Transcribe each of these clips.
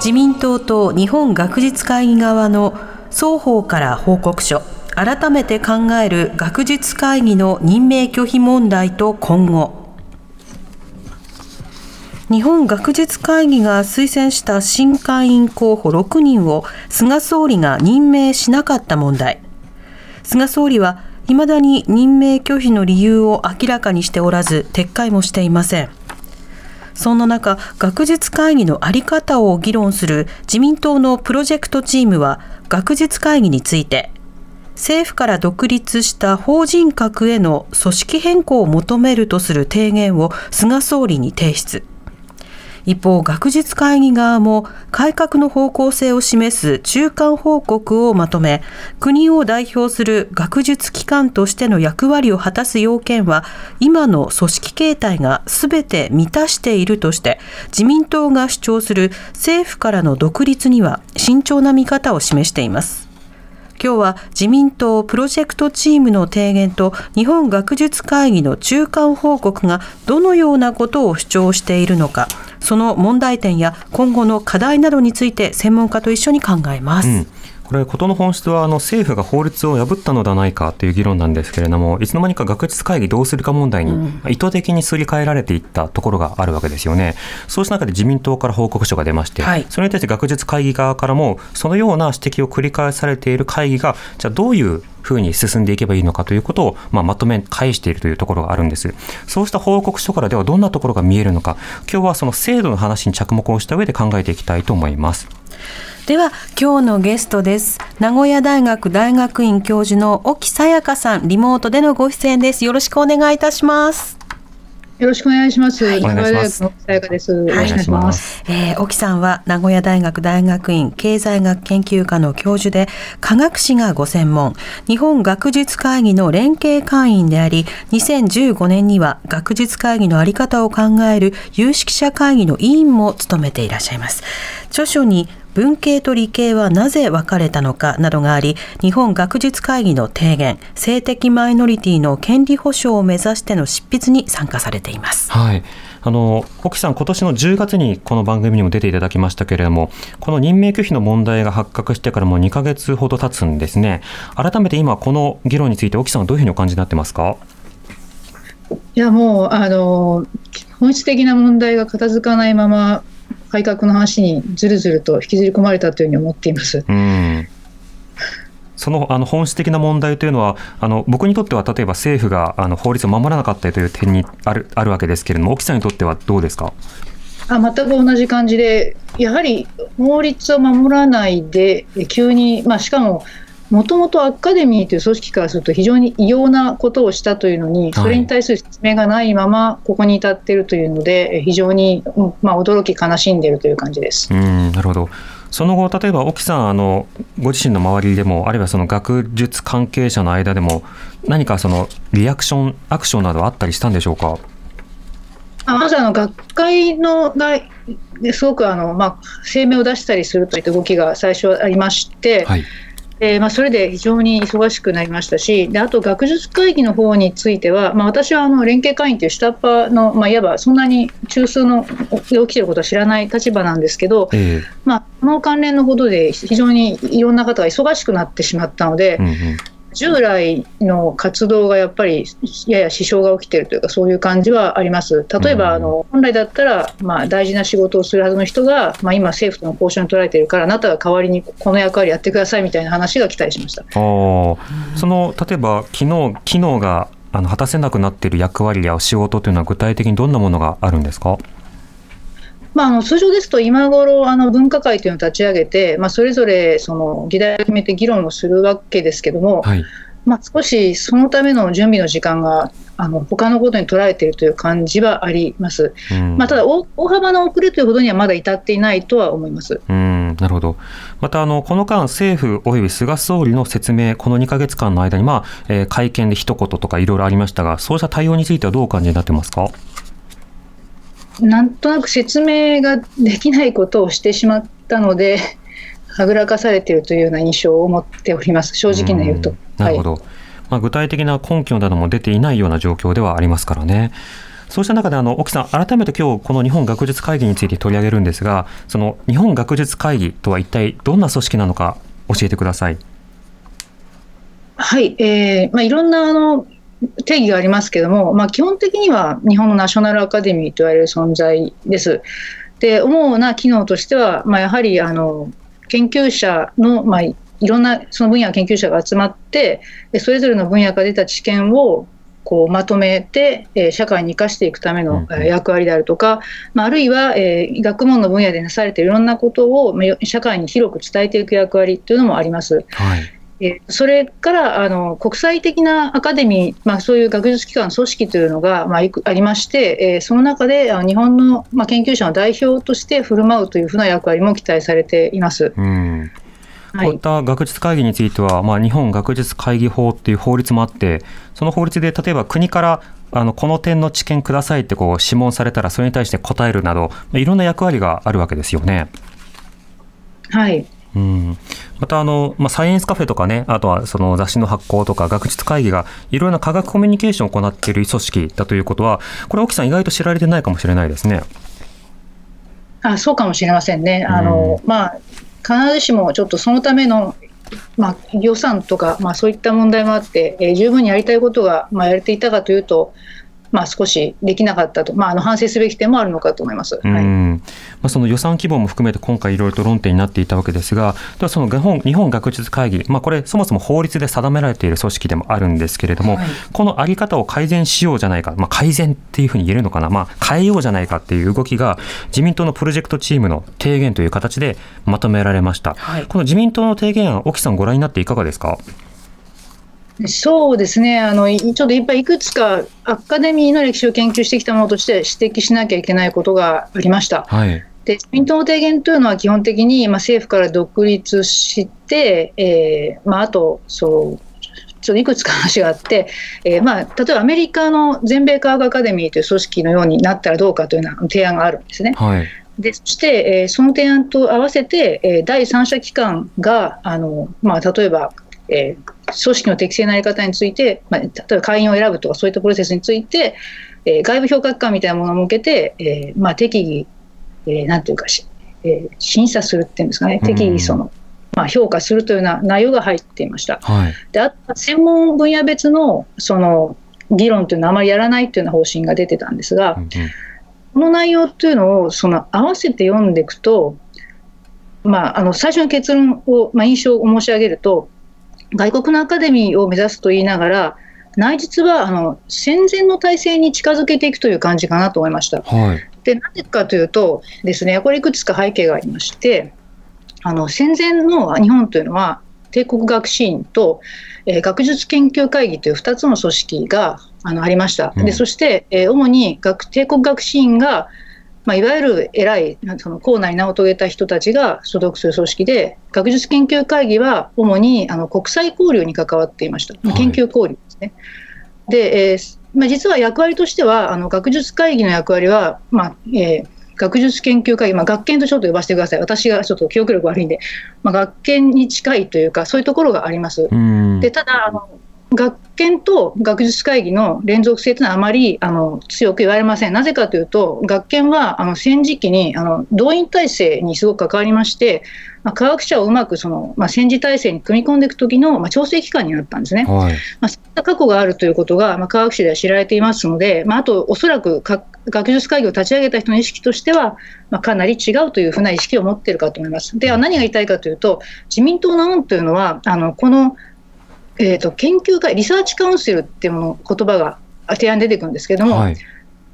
自民党と日本学術会議側の双方から報告書改めて考える学術会議の任命拒否問題と今後。日本学術会議が推薦した新会員候補6人を菅総理が任命しなかった問題。菅総理は未だに任命拒否の理由を明らかにしておらず撤回もしていません。そんな中、学術会議の在り方を議論する自民党のプロジェクトチームは、学術会議について、政府から独立した法人格への組織変更を求めるとする提言を菅総理に提出。一方、学術会議側も改革の方向性を示す中間報告をまとめ、国を代表する学術機関としての役割を果たす要件は、今の組織形態が全て満たしているとして、自民党が主張する政府からの独立には慎重な見方を示しています。今日は自民党プロジェクトチームの提言と日本学術会議の中間報告がどのようなことを主張しているのかその問題点や今後の課題などについて専門家と一緒に考えます。うんこれ、事の本質はあの政府が法律を破ったのではないかという議論なんですけれども、いつの間にか学術会議どうするか問題に意図的にすり替えられていったところがあるわけですよね。そうした中で自民党から報告書が出まして、はい、それに対して学術会議側からも、そのような指摘を繰り返されている会議が、じゃあどういうふうに進んでいけばいいのかということを、まあ、まとめ返しているというところがあるんです。そうした報告書からではどんなところが見えるのか、今日はその制度の話に着目をした上で考えていきたいと思います。では今日のゲストです名古屋大学大学院教授の沖さやかさんリモートでのご出演ですよろしくお願いいたしますよろしくお願いします。はい、お願いします。さやかです。お願いします。えー、沖さんは名古屋大学大学院経済学研究科の教授で、科学史がご専門、日本学術会議の連携会員であり、2015年には学術会議のあり方を考える有識者会議の委員も務めていらっしゃいます。著書に文系と理系はなぜ分かれたのかなどがあり、日本学術会議の提言、性的マイノリティの権利保障を目指しての執筆に参加されています。はい。あの沖さん、今年の10月にこの番組にも出ていただきましたけれども、この任命拒否の問題が発覚してからもう2か月ほど経つんですね。改めて今、この議論について、沖さんはどういうふうにお感じになってますか？いやもうあの本質的な問題が片付かないまま改革の話にずるずると引きずり込まれたというふうに思っています。うんそのあの本質的な問題というのは、あの僕にとっては例えば政府があの法律を守らなかったという点にあるあるわけですけれども、沖さんにとってはどうですか？あ全く同じ感じで、やはり法律を守らないで、急に、まあ、しかももともとアカデミーという組織からすると非常に異様なことをしたというのに、それに対する説明がないままここに至っているというので、非常に、まあ、驚き、悲しんでいるという感じです。うんなるほどその後、例えば沖さんあの、ご自身の周りでも、あるいはその学術関係者の間でも、何かそのリアクション、アクションなどあったりしたんでしょうか？あまずあの学会のがすごくあの、まあ、声明を出したりするといった動きが最初ありまして、はいえーまあ、それで非常に忙しくなりましたし、であと学術会議の方については、まあ、私はあの連携会員という下っ端の、まあ、いわばそんなに中枢の起きていることは知らない立場なんですけど、えー、まあ、この関連のことで非常にいろんな方が忙しくなってしまったので、うんうん従来の活動がやっぱりやや支障が起きているというかそういう感じはあります。例えば、あの本来だったら、まあ、大事な仕事をするはずの人が、まあ、今政府との交渉に取られているからあなたが代わりにこの役割やってくださいみたいな話が来たりしました。あその例えば機能機能があの果たせなくなっている役割や仕事というのは具体的にどんなものがあるんですか？まあ、あの通常ですと今頃あの分科会というのを立ち上げて、まあ、それぞれその議題を決めて議論をするわけですけども、はい、まあ、少しそのための準備の時間があの他のことに捉えているという感じはあります。うん、まあ、ただ大、大幅な遅れというほどにはまだ至っていないとは思います。うんんなるほど。またあのこの間政府および菅総理の説明この2か月間の間にまあ、えー、会見で一言とかいろいろありましたが、そうした対応についてはどうお感じになってますか？なんとなく説明ができないことをしてしまったので、はぐらかされているというような印象を持っております、正直に言うと。なるほど、はい、まあ、具体的な根拠なども出ていないような状況ではありますからね。そうした中であの沖さん、改めて今日この日本学術会議について取り上げるんですが、その日本学術会議とは一体どんな組織なのか教えてください。はい、えーまあ、いろんなあの定義がありますけれども、まあ、基本的には日本のナショナルアカデミーと言われる存在です。で主な機能としては、まあ、やはりあの研究者の、まあ、いろんなその分野の研究者が集まってそれぞれの分野から出た知見をこうまとめて、えー、社会に生かしていくための役割であるとか、まあ、あるいは、えー、学問の分野でなされているいろんなことを社会に広く伝えていく役割というのもあります。はいえそれからあの国際的なアカデミー、まあ、そういう学術機関、組織というのが、まあ、ありまして、えー、その中で日本の、まあ、研究者の代表として振る舞うというふうな役割も期待されています。うんこういった学術会議については、まあ、日本学術会議法っていう法律もあって、その法律で例えば国からあのこの点の知見くださいってこう諮問されたら、それに対して答えるなど、いろんな役割があるわけですよね。はいうんまたあの、まあ、サイエンスカフェとかね、あとはその雑誌の発行とか学術会議がいろいろな科学コミュニケーションを行っている組織だということは、これ、沖さん、意外と知られてないかもしれないですね。あそうかもしれませんね。あの、まあ、必ずしもちょっとそのためのまあ、予算とか、まあ、そういった問題もあって、えー、十分にやりたいことが、まあ、やれていたかというと、まあ、少しできなかったと、まあ、あの反省すべき点もあるのかと思います、はい。まあ、その予算規模も含めて今回いろいろと論点になっていたわけですがではその日本日本学術会議、まあ、これそもそも法律で定められている組織でもあるんですけれども、はい、この在り方を改善しようじゃないか、まあ、改善っていうふうに言えるのかな、まあ、変えようじゃないかっていう動きが自民党のプロジェクトチームの提言という形でまとめられました、はい、この自民党の提言案沖さんご覧になっていかがですか？そうですねあの、ちょっといっぱいいくつかアカデミーの歴史を研究してきたものとして指摘しなきゃいけないことがありました。はいで自民党の提言というのは基本的に、まあ、政府から独立して、えーまあ、あとそうちょっといくつか話があって、えーまあ、例えばアメリカの全米科学アカデミーという組織のようになったらどうかというような提案があるんですね。はい、でそして、えー、その提案と合わせて、えー、第三者機関があの、まあ、例えば、えー、組織の適正なやり方について、まあ、例えば会員を選ぶとかそういったプロセスについて、えー、外部評価機関みたいなものを設けて、えーまあ、適宜、えー、なんていうかし、えー、審査するっていうんですかね、適宜その、まあ、評価するというような内容が入っていました。はい、であと専門分野別のその議論というのはあまりやらないというような方針が出てたんですが、うんうん、この内容というのをその合わせて読んでいくと、まあ、あの最初の結論を、まあ、印象を申し上げると、外国のアカデミーを目指すと言いながら、内実はあの戦前の体制に近づけていくという感じかなと思いました。はい、でなぜかというとですね、これいくつか背景がありまして、あの戦前の日本というのは、帝国学士院と、えー、学術研究会議という2つの組織があのありました。でそして、えー、主に学帝国学士院がまあ、いわゆる偉いその校内に名を遂げた人たちが所属する組織で学術研究会議は主にあの国際交流に関わっていました、研究交流ですね。で、えーまあ、実は役割としてはあの学術会議の役割は、まあえー、学術研究会議、まあ、学研とちょっと呼ばせてください、私がちょっと記憶力悪いんで、まあ、学研に近いというか、そういうところがあります。でただあの学研と学術会議の連続性というのはあまりあの強く言われません。なぜかというと、学研はあの戦時期にあの動員体制にすごく関わりまして、まあ、科学者をうまくその、まあ、戦時体制に組み込んでいくときの、まあ、調整機関になったんですね。はい、まあ、そういった過去があるということが、まあ、科学史では知られていますので、まあ、あとおそらく学術会議を立ち上げた人の意識としては、まあ、かなり違うというふうな意識を持っているかと思います。では何が言いたいかというと、自民党の案というのは、あのこのえーと、研究会、 research council っていうもの言葉が提案出てくるんですけれども、はい、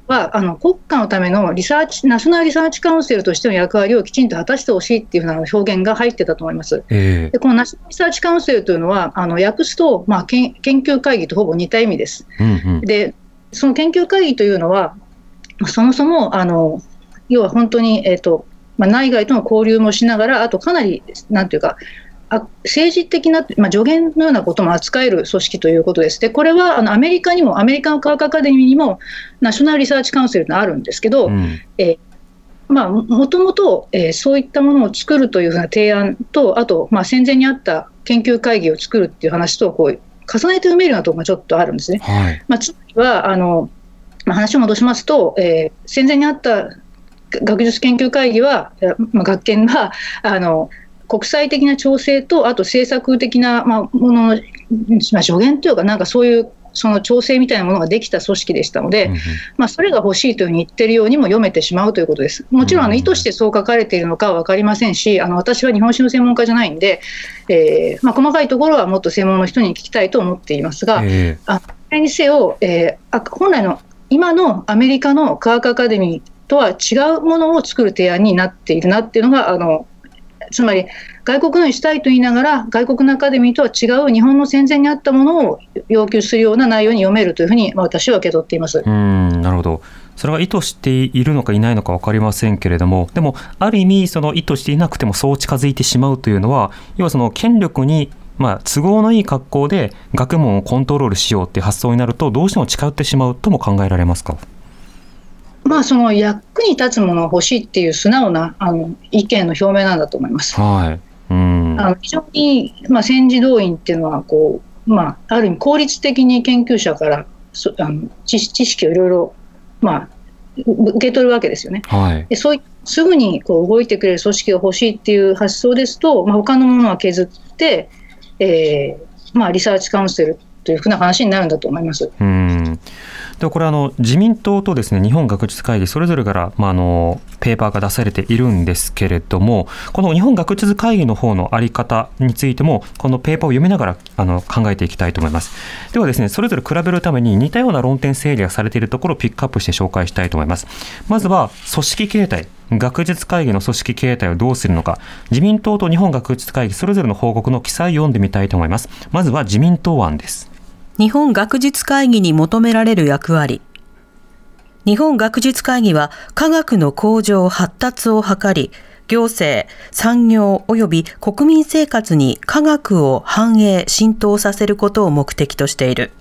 はあの国家のための research National Research Council としての役割をきちんと果たしてほしいっていうふうな表現が入ってたと思います。えー、でこの National Research Council というのは、あの訳すと、まあ、研研究会議とほぼ似た意味です。うんうん、でその研究会議というのは、そもそもあの要は本当に、えーとまあ、内外との交流もしながら、あとかなり、なんていうか、あ政治的な、まあ、助言のようなことも扱える組織ということです。で、これはあのアメリカにも、アメリカの科学アカデミーにも、ナショナルリサーチカウンセルがあるんですけど、うん、えーまあ、もともと、えー、そういったものを作るというふうな提案と、あと、まあ、戦前にあった研究会議を作るっていう話とこう重ねて読めるようなところがちょっとあるんですね。はい、まあ、つまりはあの、まあ、話を戻しますと、えー、戦前にあった学術研究会議は、まあ、学研はあの国際的な調整と、あと政策的な、まあ、ものの、まあ、助言というか、なんかそういうその調整みたいなものができた組織でしたので、うん、まあ、それが欲しいというふうに言ってるようにも読めてしまうということです。もちろんあの意図してそう書かれているのかは分かりませんし、あの私は日本史の専門家じゃないんで、えーまあ、細かいところはもっと専門の人に聞きたいと思っていますが、えー、あにせよ、えー、本来の今のアメリカの科学アカデミーとは違うものを作る提案になっているなっていうのが、あのつまり外国のにしたいと言いながら、外国のアカデミーとは違う日本の戦前にあったものを要求するような内容に読めるというふうに、私は受け取っていますうんなるほど。それが意図しているのかいないのか分かりませんけれども、でも、ある意味、その意図していなくてもそう近づいてしまうというのは、要はその権力にまあ、都合のいい格好で学問をコントロールしようっていう発想になると、どうしても近寄ってしまうとも考えられますか？まあ、その役に立つものが欲しいっていう素直なあの意見の表明なんだと思います。はい、うんあの非常に、まあ、戦時動員っていうのはこう、まあ、ある意味効率的に研究者からそあの知知識をいろいろ、まあ、受け取るわけですよね。はい、でそういすぐにこう動いてくれる組織が欲しいっていう発想ですと、まあ、他のものは削って、えーまあ、リサーチカウンセルというふうな話になるんだと思います。うんでこれあの自民党とですね日本学術会議それぞれから、まあ、あのペーパーが出されているんですけれどもこの日本学術会議の方の在り方についてもこのペーパーを読みながらあの考えていきたいと思います。ではですねそれぞれ比べるために似たような論点整理がされているところをピックアップして紹介したいと思います。まずは組織形態。学術会議の組織形態をどうするのか。自民党と日本学術会議それぞれの報告の記載を読んでみたいと思います。まずは自民党案です。日本学術会議に求められる役割日本学術会議は科学の向上発達を図り行政、産業及び国民生活に科学を反映、浸透させることを目的としている。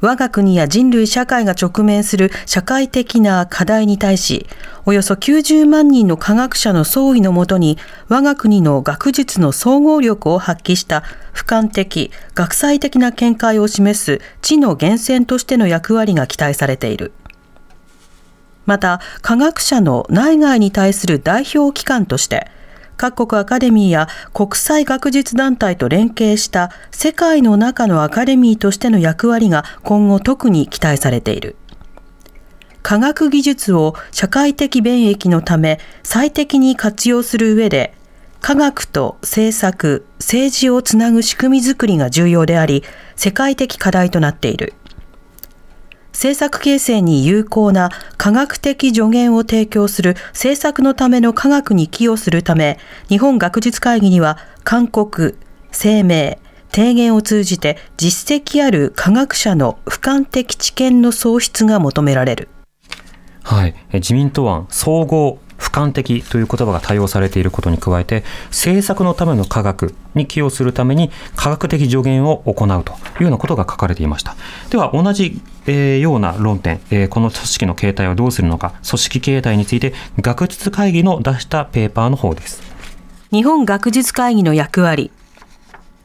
我が国や人類社会が直面する社会的な課題に対し、およそ90万人の科学者の総意のもとに、我が国の学術の総合力を発揮した俯瞰的、学際的な見解を示す知の源泉としての役割が期待されている。また、科学者の内外に対する代表機関として、各国アカデミーや国際学術団体と連携した世界の中のアカデミーとしての役割が今後特に期待されている。科学技術を社会的便益のため最適に活用する上で、科学と政策、政治をつなぐ仕組みづくりが重要であり、世界的課題となっている。政策形成に有効な科学的助言を提供する政策のための科学に寄与するため、日本学術会議には勧告、声明、提言を通じて実績ある科学者の俯瞰的知見の創出が求められる。はい、自民党案総合俯瞰的という言葉が多用されていることに加えて政策のための科学に寄与するために科学的助言を行うというようなことが書かれていました。では同じ、えー、ような論点、えー、この組織の形態をどうするのか組織形態について学術会議の出したペーパーの方です。日本学術会議の役割。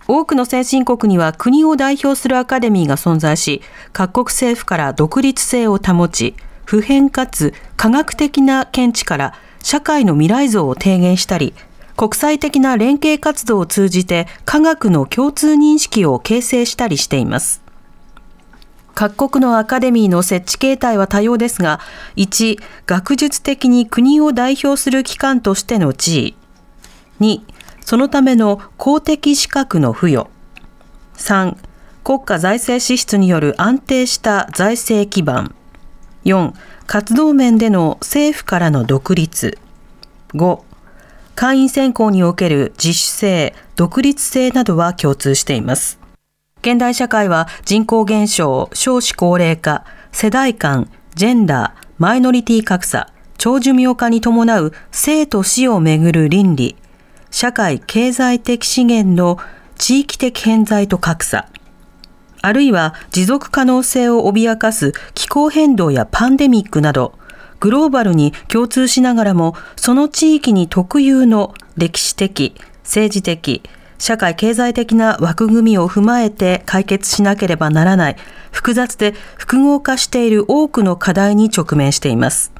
多くの先進国には国を代表するアカデミーが存在し各国政府から独立性を保ち普遍かつ科学的な見地から社会の未来像を提言したり、国際的な連携活動を通じて科学の共通認識を形成したりしています。各国のアカデミーの設置形態は多様ですが、1、学術的に国を代表する機関としての地位。2、そのための公的資格の付与。3、国家財政支出による安定した財政基盤。4、活動面での政府からの独立。5、会員選考における自主性、独立性などは共通しています。現代社会は人口減少、少子高齢化、世代間、ジェンダー、マイノリティ格差、長寿命化に伴う生と死をめぐる倫理、社会経済的資源の地域的偏在と格差、あるいは持続可能性を脅かす気候変動やパンデミックなど、グローバルに共通しながらも、その地域に特有の歴史的、政治的、社会経済的な枠組みを踏まえて解決しなければならない複雑で複合化している多くの課題に直面しています。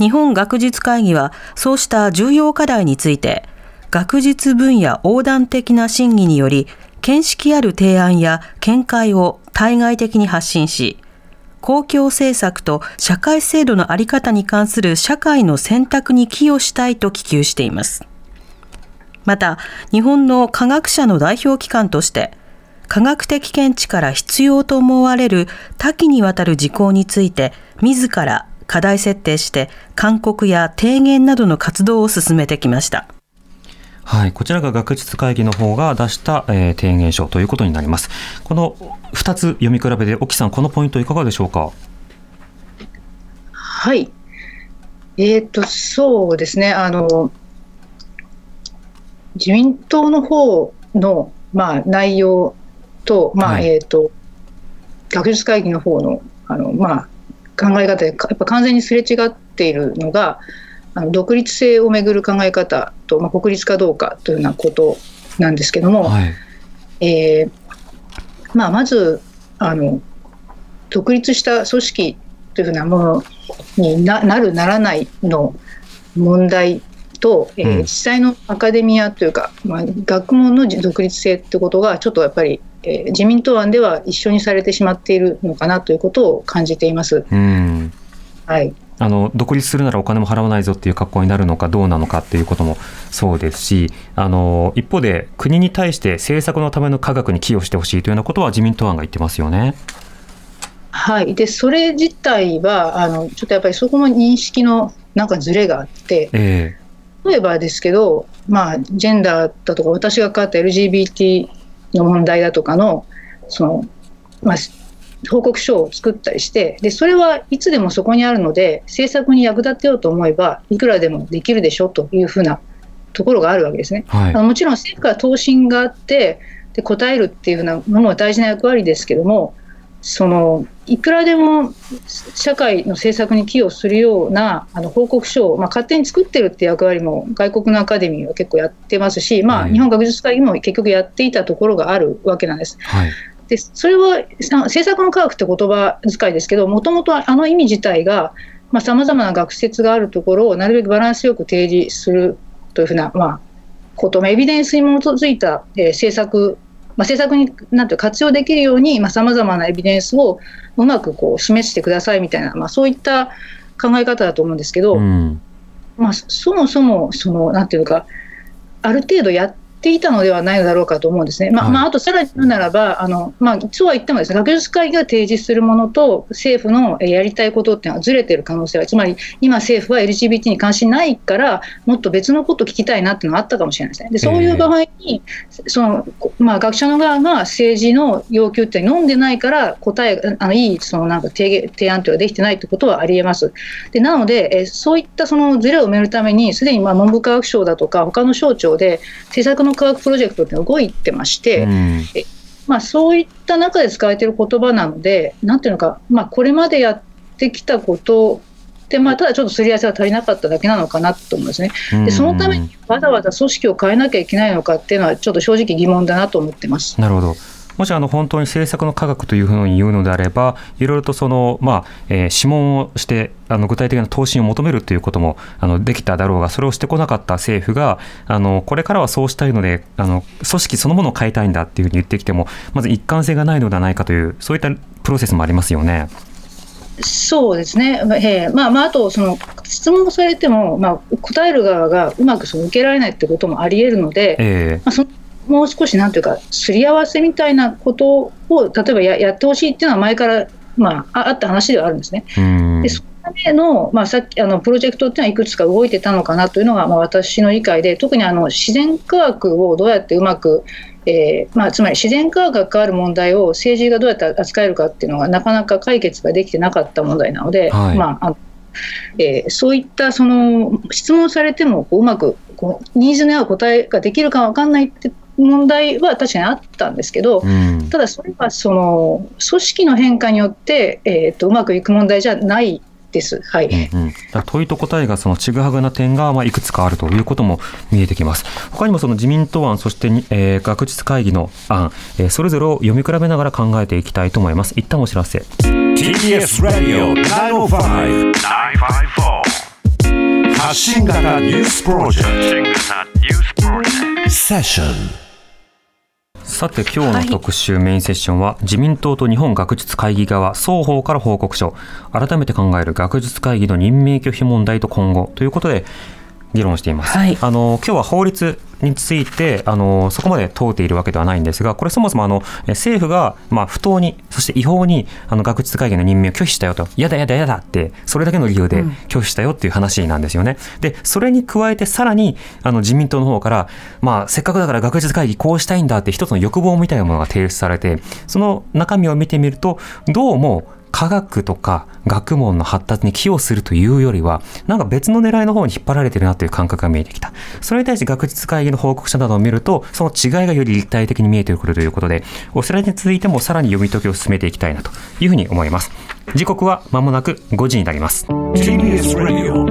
日本学術会議はそうした重要課題について学術分野横断的な審議により見識ある提案や見解を対外的に発信し公共政策と社会制度の在り方に関する社会の選択に寄与したいと希求しています。また、日本の科学者の代表機関として、科学的見地から必要と思われる多岐にわたる事項について、自ら課題設定して勧告や提言などの活動を進めてきました。はい、こちらが学術会議の方が出した、えー、提言書ということになります。この2つ読み比べで、沖さん、このポイントいかがでしょうか？はい。えっ、ー、と、そうですね。あの、自民党の方の、まあ、内容と、まあ、はい、えっ、ー、と、学術会議の方の、あの、まあ、考え方でやっぱ完全にすれ違っているのがあの独立性をめぐる考え方と、まあ、国立かどうかというようなことなんですけども、はい、えー、まあ、まずあの独立した組織というふうなものになるならないの問題と、えー、実際のアカデミアというか、まあ、学問の独立性ってことがちょっとやっぱりえー、自民党案では一緒にされてしまっているのかなということを感じています。うん。はいあの独立するならお金も払わないぞっていう格好になるのかどうなのかっていうこともそうですしあの一方で国に対して政策のための科学に寄与してほしいというようなことは自民党案が言ってますよね。はい、でそれ自体はあのちょっとやっぱりそこの認識のなんかずれがあって、えー、例えばですけど、まあ、ジェンダーだとか私が関わった LGBT の問題だとかのその、まあ、報告書を作ったりしてでそれはいつでもそこにあるので政策に役立てようと思えばいくらでもできるでしょというふうなところがあるわけですね。はい、もちろん政府から答申があってで答えるっていうふうなものは大事な役割ですけどもそのいくらでも社会の政策に寄与するようなあの報告書を、まあ、勝手に作ってるって役割も外国のアカデミーは結構やってますし、まあ、日本学術会議も結局やっていたところがあるわけなんです。はいでそれは政策の科学って言葉遣いですけどもともとあの意味自体がさまざ、まな学説があるところをなるべくバランスよく提示するというふうな、まあ、ことエビデンスに基づいた、えー、政策まあ、政策になんて活用できるようにさまざ、まなエビデンスをうまくこう示してくださいみたいな、まあ、そういった考え方だと思うんですけど、うん、まあ、そもそもそのなんていうかある程度やっていたのではないのだろうかと思うんですね。まあ、まあ、あとさらに言うならば、あのまあ、そうは言ってもです、ね、学術会議が提示するものと政府のやりたいことっていうのはずれてる可能性は、つまり今、政府は LGBT に関心ないから、もっと別のこと聞きたいなっていうのがあったかもしれないですね。でそういう場合に、そのまあ、学者の側が政治の要求って飲んでないから、答え、あのいいそのなんか提提案というのができてないってことはありえます。でなので、えそういったそのずれを埋めるために、すでにまあ文部科学省だとか、他の省庁で政策の科学プロジェクトって動いてまして、うん、まあ、そういった中で使われている言葉なので、なんていうのか、まあ、これまでやってきたことで、まあ、ただちょっとすり合わせが足りなかっただけなのかなと思うんですね。でそのためにわざわざ組織を変えなきゃいけないのかっていうのは、ちょっと正直疑問だなと思ってます。なるほどもしあの本当に政策の科学というふうに言うのであれば、いろいろとその、まあえー、諮問をして、あの具体的な答申を求めるということもあのできただろうが、それをしてこなかった政府が、あのこれからはそうしたいのであの、組織そのものを変えたいんだっていうふうに言ってきても、まず一貫性がないのではないかという、そういったプロセスもありますよね。そうですね、えーまあまあ、あとその質問されても、まあ、答える側がうまくその受けられないってこともありえるので、えー、まあ、そのもう少しなんていうか、すり合わせみたいなことを、例えばややってほしいっていうのは前から、まあ、あった話ではあるんですね。でそのための,、まあ、さっきあのプロジェクトっていうのはいくつか動いてたのかなというのが、まあ、私の理解で、特にあの自然科学をどうやってうまくえーまあ、つまり自然科学が関わる問題を政治がどうやって扱えるかっていうのがなかなか解決ができてなかった問題なので、はい、まあ、えー、そういったその質問されてもこううまくこうニーズに合う答えができるか分かんないって問題は確かにあったんですけど、うん、ただそれはその組織の変化によって、えーと、うまくいく問題じゃないです。はい。うんうん、問いと答えがそのちぐはぐな点がまあいくつかあるということも見えてきます。他にもその自民党案そしてに、えー、学術会議の案、えー、それぞれを読み比べながら考えていきたいと思います。一旦お知らせ。TBS Radio 905-954発信型ニュースプロジェクトセッションさて今日の特集メインセッションは、自民党と日本学術会議側双方から報告書。改めて考える学術会議の任命拒否問題と今後。ということで議論しています、はい、あの今日は法律についてあのそこまで問うているわけではないんですがこれそもそもあの政府が、まあ、不当にそして違法にあの学術会議の任命を拒否したよとやだやだやだってそれだけの理由で拒否したよっていう話なんですよね。うん、でそれに加えてさらにあの自民党の方から、まあ、せっかくだから学術会議こうしたいんだって一つの欲望みたいなものが提出されてその中身を見てみるとどうも科学とか学問の発達に寄与するというよりは、なんか別の狙いの方に引っ張られてるなという感覚が見えてきた。それに対して学術会議の報告書などを見ると、その違いがより立体的に見えてくるということで、お知らせについてもさらに読み解きを進めていきたいなというふうに思います。時刻は間もなく5時になります。TBS Radio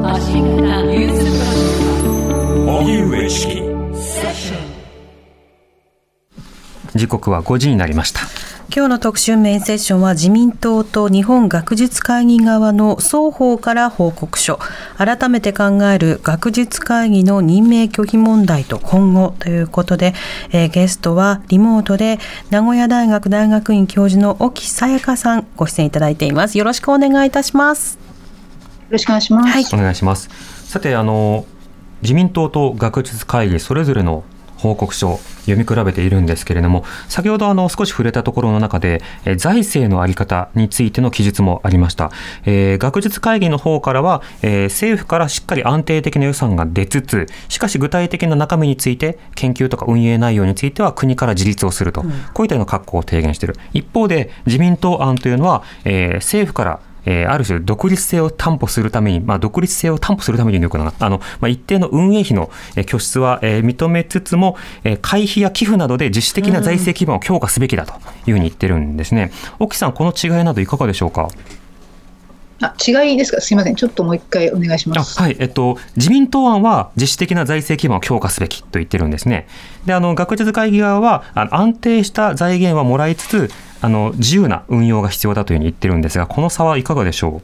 時刻は5時になりました。今日の特集メインセッションは自民党と日本学術会議側の双方から報告書。改めて考える学術会議の任命拒否問題と今後ということで、えー、ゲストはリモートで名古屋大学大学院教授の沖さやかさんご出演いただいています。よろしくお願いいたします。よろしくお願いします、はい、お願いします。さてあの自民党と学術会議それぞれの報告書読み比べているんですけれども先ほどあの少し触れたところの中で、え財政の在り方についての記述もありました、えー、学術会議の方からは、えー、政府からしっかり安定的な予算が出つつしかし具体的な中身について研究とか運営内容については国から自立をすると、うん、こういったような格好を提言している。一方で自民党案というのは、えー、政府からえー、ある種独立性を担保するために、まあ、独立性を担保するためによくなあの、まあ、一定の運営費の拠出は、えー、認めつつも、えー、会費や寄付などで自主的な財政基盤を強化すべきだというふうに言ってるんですね。沖さん、この違いなどいかがでしょうか？あ違いですか、すみません、ちょっともう一回お願いします。はい、えっと、自民党案は自主的な財政基盤を強化すべきと言ってるんですね。で、あの学術会議側はあの安定した財源はもらいつつ、あの自由な運用が必要だというふうに言ってるんですが、この差はいかがでしょう？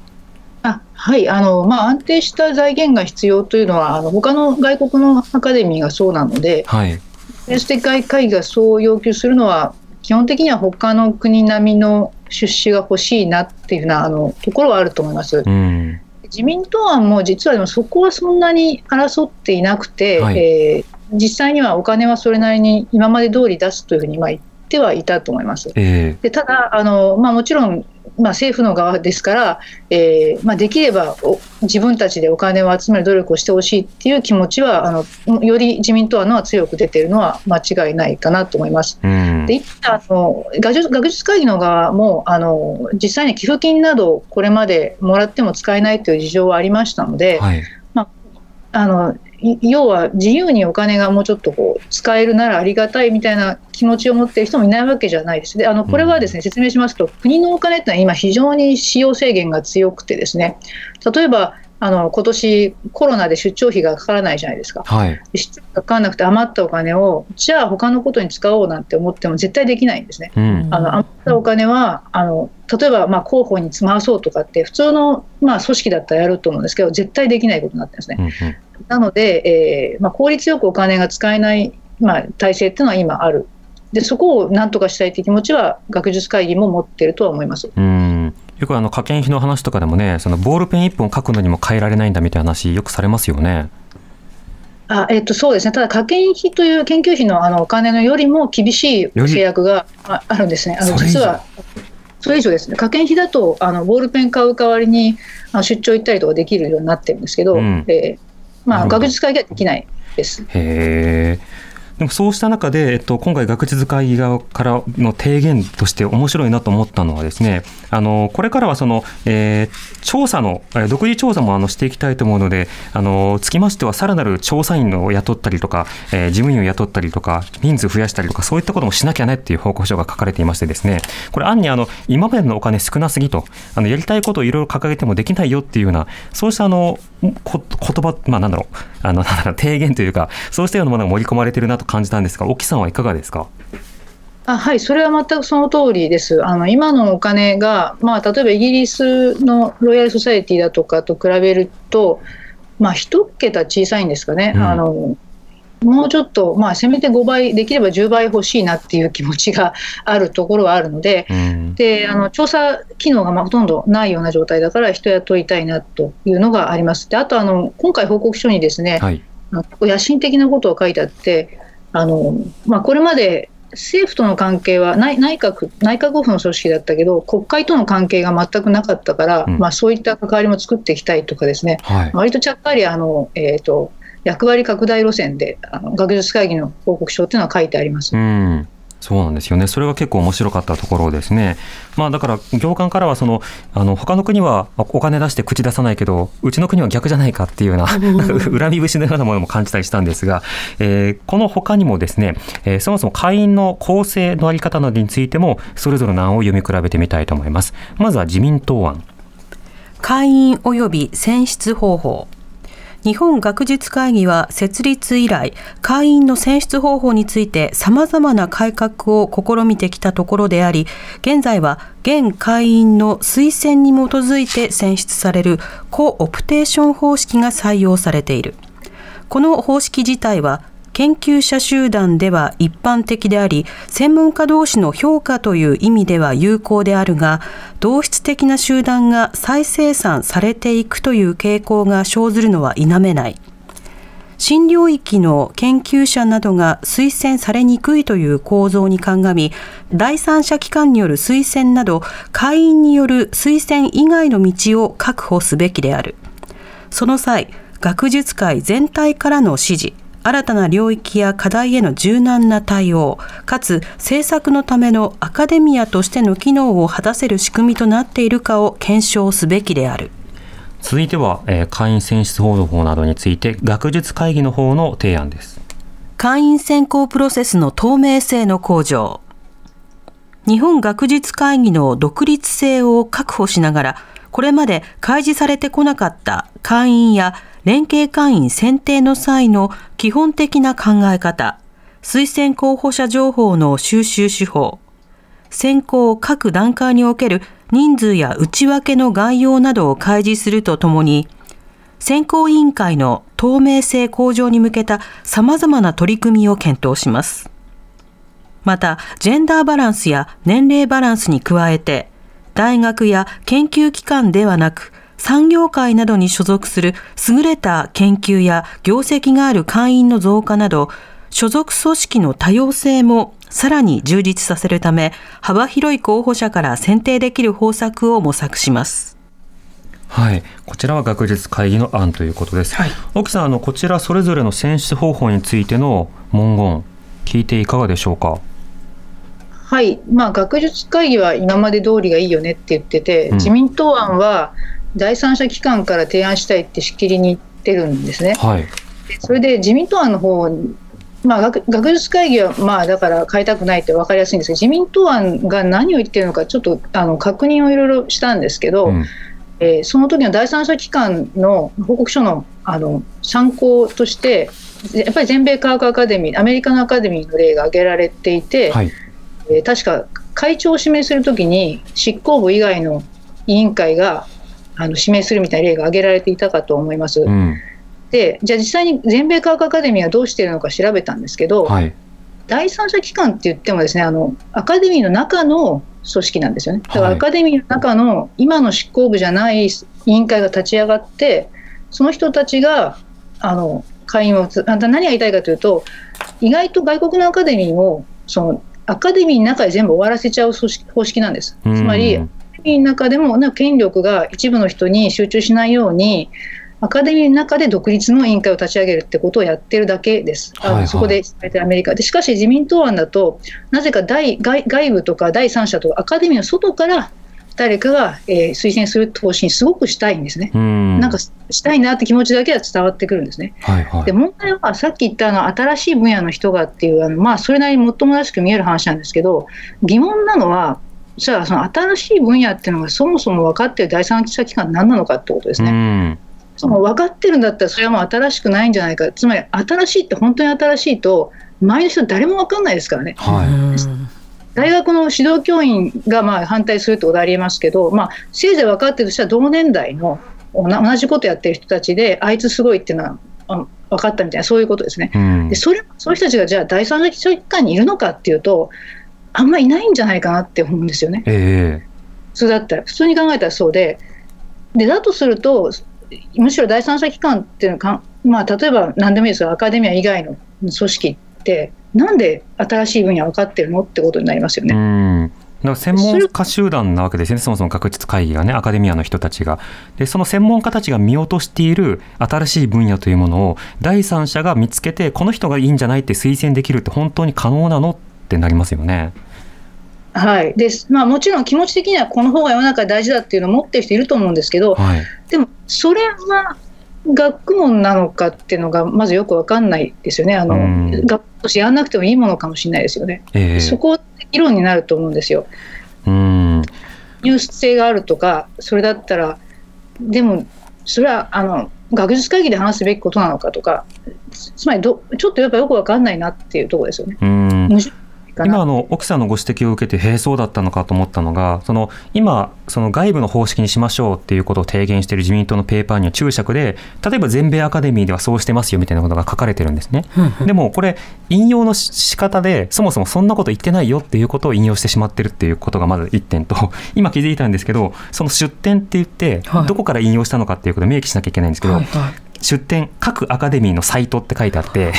あはいあのまあ、安定した財源が必要というのは、あの他の外国のアカデミーがそうなので、はい、政治的会議がそう要求するのは、基本的には他の国並みの出資が欲しいなっていうふうなあのところはあると思います。うん自民党案も実はでもそこはそんなに争っていなくて、はい、えー、実際にはお金はそれなりに今まで通り出すというふうにまあ言ってはいたと思います。えー、でただあの、まあ、もちろんまあ、政府の側ですから、えーまあ、できれば自分たちでお金を集める努力をしてほしいっていう気持ちはあのより自民党のは強く出ているのは間違いないかなと思います。うん、であの学術学術会議の側もあの実際に寄付金などこれまでもらっても使えないという事情はありましたので、はい、まあ、あの要は自由にお金がもうちょっとこう使えるならありがたいみたいな気持ちを持っている人もいないわけじゃないです。であのこれはですね、説明しますと国のお金ってのは今非常に使用制限が強くてですね例えばあの今年コロナで出張費がかからないじゃないですか、はい、出張がかからなくて余ったお金をじゃあ他のことに使おうなんて思っても絶対できないんですね。うん、あの余ったお金はあの例えばまあ広報に回そうとかって普通のまあ組織だったらやると思うんですけど絶対できないことになってるんですね。うんうん、なので、えーまあ、効率よくお金が使えない、まあ、体制っていうのは今ある。でそこをなんとかしたいという気持ちは学術会議も持っているとは思います。うんよくあの科研費の話とかでもね、そのボールペン1本書くのにも変えられないんだみたいな話、よくされますよね。あえっと、そうですね、ただ、科研費という研究費のあのお金のよりも厳しい制約があるんですね、あの実はそれ以上ですね、科研費だとあのボールペン買う代わりにあの出張行ったりとかできるようになってるんですけど、うん、えー、まあ、学術会議はできないです。へー。でもそうした中で、えっと、今回学術会議側からの提言として面白いなと思ったのはですねあのこれからはその、えー、調査の、独自調査もあのしていきたいと思うので、あのつきましては、さらなる調査員を雇ったりとか、えー、事務員を雇ったりとか、人数増やしたりとか、そういったこともしなきゃねっていう報告書が書かれていましてですね、これ、案にあの今までのお金少なすぎと、あのやりたいことをいろいろ掲げてもできないよっていうような、そうしたあのこ言葉、まあ、なんだろう、あのなんだろう提言というか、そうしたようなものが盛り込まれてるなと感じたんですが、沖さんはいかがですか？あはい、それは全くその通りです。あの今のお金が、まあ、例えばイギリスのロイヤル・ソサエティだとかと比べると、まあ、一桁小さいんですかね、うん、あのもうちょっと、まあ、せめて5倍、できれば10倍欲しいなっていう気持ちが あるところはあるので、うん、であの調査機能がまあほとんどないような状態だから、人雇いたいなというのがあります。であとあの、今回報告書にですね、はい、野心的なことを書いてあって、あのまあ、これまで政府との関係は内内閣内閣府の組織だったけど国会との関係が全くなかったから、うん、まあ、そういった関わりも作っていきたいとかですね、はい、割とちゃっかりあの、えーと、役割拡大路線であの学術会議の報告書っていうのは書いてあります。うんそうなんですよね。それが結構面白かったところですね。まあだから業界からはそのあの他の国はお金出して口出さないけどうちの国は逆じゃないかっていうような 恨み節のようなものも感じたりしたんですが、えー、この他にもですね、えー、そもそも会員の構成のあり方などについてもそれぞれの案を読み比べてみたいと思います。まずは自民党案。会員及び選出方法。日本学術会議は設立以来、会員の選出方法についてさまざまな改革を試みてきたところであり、現在は現会員の推薦に基づいて選出されるコオプテーション方式が採用されている。この方式自体は研究者集団では一般的であり、専門家同士の評価という意味では有効であるが、同質的な集団が再生産されていくという傾向が生ずるのは否めない。新領域の研究者などが推薦されにくいという構造に鑑み、第三者機関による推薦など、会員による推薦以外の道を確保すべきである。その際、学術界全体からの指示、新たな領域や課題への柔軟な対応、かつ政策のためのアカデミアとしての機能を果たせる仕組みとなっているかを検証すべきである。続いては、えー、会員選出方法などについて学術会議の方の提案です。会員選考プロセスの透明性の向上。日本学術会議の独立性を確保しながら、これまで開示されてこなかった会員や連携会員選定の際の基本的な考え方、推薦候補者情報の収集手法、選考各段階における人数や内訳の概要などを開示するとともに、選考委員会の透明性向上に向けた様々な取り組みを検討します。また、ジェンダーバランスや年齢バランスに加えて、大学や研究機関ではなく、産業界などに所属する優れた研究や業績がある会員の増加など、所属組織の多様性もさらに充実させるため、幅広い候補者から選定できる方策を模索します。はい、こちらは学術会議の案ということです。はい、沖さん、あのこちらそれぞれの選出方法についての文言、聞いていかがでしょうか？はい、まあ、学術会議は今まで通りがいいよねって言ってて、うん、自民党案は第三者機関から提案したいってしきりに言ってるんですね。はい、それで自民党案の方まあ学、学術会議は、まあ、だから変えたくないって分かりやすいんですけど、自民党案が何を言ってるのか、ちょっとあの確認をいろいろしたんですけど、うん、えー、その時の第三者機関の報告書のあの参考として、やっぱり全米科学アカデミー、アメリカのアカデミーの例が挙げられていて、はい、えー、確か会長を指名するときに、執行部以外の委員会があの指名するみたいな例が挙げられていたかと思います。うん、でじゃあ実際に全米科学アカデミーはどうしているのか調べたんですけど、はい、第三者機関って言ってもですねあのアカデミーの中の組織なんですよね。だからアカデミーの中の今の執行部じゃない委員会が立ち上がってその人たちがあの会員を何が言いたいかというと意外と外国のアカデミーをそのアカデミーの中で全部終わらせちゃう組織方式なんです。つまりミーの中でもな権力が一部の人に集中しないようにアカデミーの中で独立の委員会を立ち上げるってことをやってるだけです。はいはい、そこでアメリカで。しかし自民党案だと、なぜか大外外部とか第三者とかアカデミーの外から誰かが、えー、推薦する投資にすごくしたいんですね。うんなんかしたいなって気持ちだけは伝わってくるんですね。はいはいで問題はさっき言ったあの新しい分野の人がっていうあの、まあ、それなりにもっともらしく見える話なんですけど疑問なのはじゃあその新しい分野っていうのがそもそも分かっている第三者機関何なのかってことですね。うんその分かってるんだったらそれはもう新しくないんじゃないかつまり新しいって本当に新しいと周りの人誰も分かんないですからね。はい大学の指導教員がまあ反対するってことありえますけど、まあ、せいぜい分かってるとしたら同年代の同同じことやってる人たちであいつすごいっていうのはあ分かったみたいなそういうことですね。うんでそれそういう人たちがじゃあ第三者機関にいるのかっていうとあんまいないんじゃないかなって思うんですよね。え普通だったら普通に考えたらそうででだとするとむしろ第三者機関っていうのはか、まあ、例えば何でもいいですがアカデミア以外の組織ってなんで新しい分野分かってるのってことになりますよね。んだから専門家集団なわけですね、そもそも学術会議がね、アカデミアの人たちが。で、その専門家たちが見落としている新しい分野というものを、第三者が見つけて、この人がいいんじゃないって推薦できるって、本当に可能なのってなりますよね。はいですまあ、もちろん気持ち的にはこの方が世の中で大事だっていうのを持ってる人いると思うんですけど、はい。でもそれは学問なのかっていうのがまずよく分かんないですよね、あのうん学問としてやらなくてもいいものかもしれないですよね。ええそこ議論になると思うんですよ。うん。入室性があるとか、それだったら、でも、それはあの学術会議で話すべきことなのかとか、つまりど、ちょっとやっぱよく分かんないなっていうところですよね。うん。今あの奥さんのご指摘を受けてへえそうだったのかと思ったのがその今その外部の方式にしましょうっていうことを提言している自民党のペーパーには注釈で例えば全米アカデミーではそうしてますよみたいなことが書かれてるんですね。でもこれ引用のし仕方でそもそもそんなこと言ってないよっていうことを引用してしまってるっていうことがまず1点と 今気づいたんですけどその出典って言ってはい。どこから引用したのかっていうことを明記しなきゃいけないんですけど、はいはい出典各アカデミーのサイトって書いてあって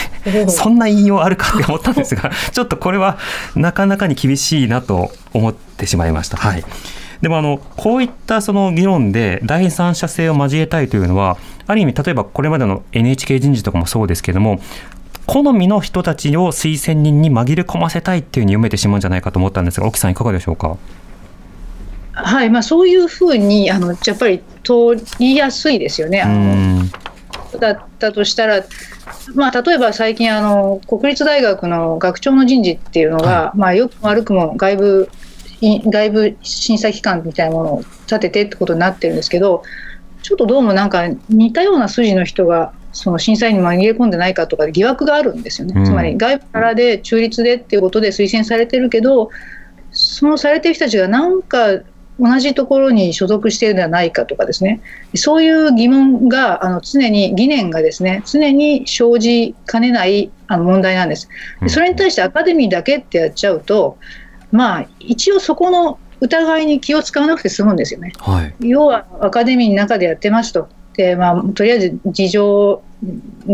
そんな引用あるかって思ったんですが ちょっとこれはなかなかに厳しいなと思ってしまいました。はいでもあのこういったその議論で第三者性を交えたいというのはある意味例えばこれまでの NHK 人事とかもそうですけども好みの人たちを推薦人に紛れ込ませたいっていうふうに読めてしまうんじゃないかと思ったんですが沖さんいかがでしょうか？はいまあ、そういうふうにあのやっぱり通りやすいですよね。うあのんだったとしたら、まあ、例えば最近あの、国立大学の学長の人事っていうのが、まあ、よくも悪くも外部い外部審査機関みたいなものを立ててってことになってるんですけど、ちょっとどうもなんか似たような筋の人が、その審査員に紛れ込んでないかとか疑惑があるんですよね、うん。つまり外部からで中立でっていうことで推薦されてるけど、そのされてる人たちがなんか同じところに所属しているのではないかとかですね、そういう疑問があの常に疑念がですね常に生じかねないあの問題なんです。でそれに対してアカデミーだけってやっちゃうと、まあ一応そこの疑いに気を使わなくて済むんですよね。はい要はアカデミーの中でやってますと。でまあ、とりあえず事情、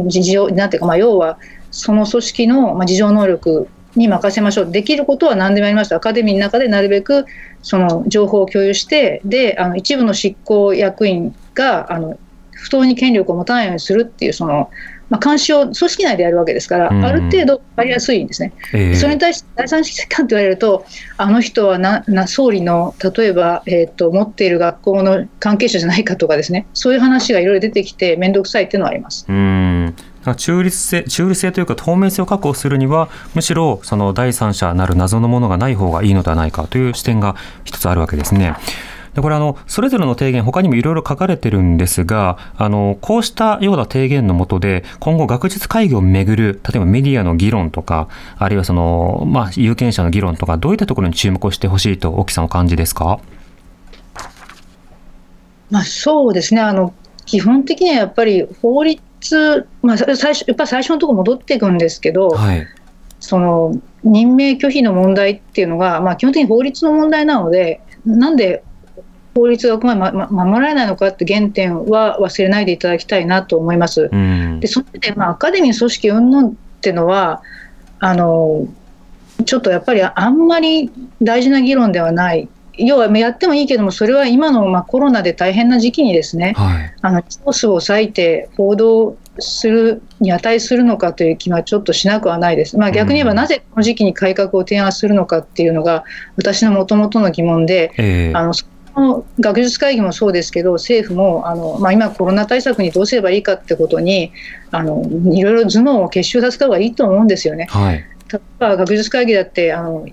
事情なんていうか、まあ、要はその組織のまあ事情能力に任せましょう、できることは何でもやりますと、アカデミーの中でなるべくその情報を共有して、であの一部の執行役員があの不当に権力を持たないようにするっていうその、まあ、監視を組織内でやるわけですから、うん。ある程度分かりやすいんですね。ええ。それに対して第三者機関と言われると、あの人はなな総理の例えば、えー、と持っている学校の関係者じゃないかとかですね、そういう話がいろいろ出てきて、面倒くさいっていうのはあります。うん中立性中立性というか透明性を確保するにはむしろその第三者なる謎のものがない方がいいのではないかという視点が一つあるわけですね。でこれあのそれぞれの提言他にもいろいろ書かれてるんですがあのこうしたような提言のもとで今後学術会議をめぐる例えばメディアの議論とかあるいはその、まあ、有権者の議論とかどういったところに注目をしてほしいと沖さんお感じですか？まあ、そうですねあの基本的にはやっぱり法律、まあ、さ最初やっぱり最初のところ戻っていくんですけど、はいその任命拒否の問題っていうのが、まあ、基本的に法律の問題なので、なんで法律がまま守られないのかって原点は忘れないでいただきたいなと思います。うんでその上で、まあ、アカデミーの組織云々っていうのはあのちょっとやっぱりあんまり大事な議論ではない。要はやってもいいけどもそれは今のまあコロナで大変な時期にですねはいあのコースを割いて報道するに値するのかという気はちょっとしなくはないです。まあ、逆に言えばうんなぜこの時期に改革を提案するのかっていうのが私のもともとの疑問でええあのその学術会議もそうですけど政府もあの、まあ、今コロナ対策にどうすればいいかってことにあのいろいろ頭脳を結集させた方がいいと思うんですよね。はい、例えば学術会議だってあの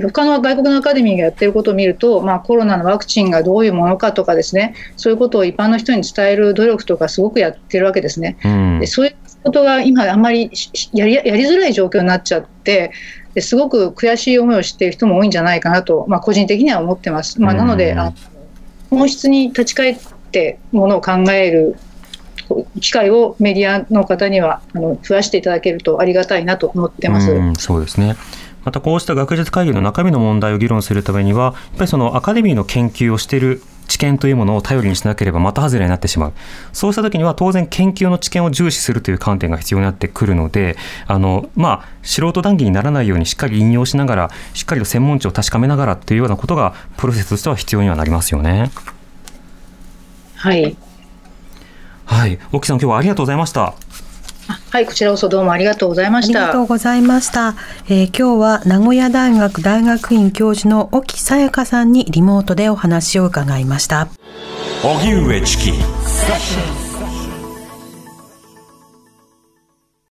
他の外国のアカデミーがやってることを見ると、まあ、コロナのワクチンがどういうものかとかですねそういうことを一般の人に伝える努力とかすごくやってるわけですね。うん、でそういうことが今あんまりやりやりづらい状況になっちゃってですごく悔しい思いをしている人も多いんじゃないかなと、まあ、個人的には思ってます。まあ、なので、あ本質に立ち返ってものを考える機会をメディアの方にはあの増やしていただけるとありがたいなと思ってます。うそうですねまたこうした学術会議の中身の問題を議論するためには、やっぱりそのアカデミーの研究をしている知見というものを頼りにしなければ的外れになってしまう。そうした時には当然研究の知見を重視するという観点が必要になってくるので、あの、まあ、素人談義にならないようにしっかり引用しながら、しっかりと専門知を確かめながらというようなことが、プロセスとしては必要にはなりますよね。はい。はい。沖さん、今日はありがとうございました。はい、こちらこそどうもありがとうございました。ありがとうございました。えー、今日は名古屋大学大学院教授の沖さやかさんにリモートでお話を伺いました。荻上チキ。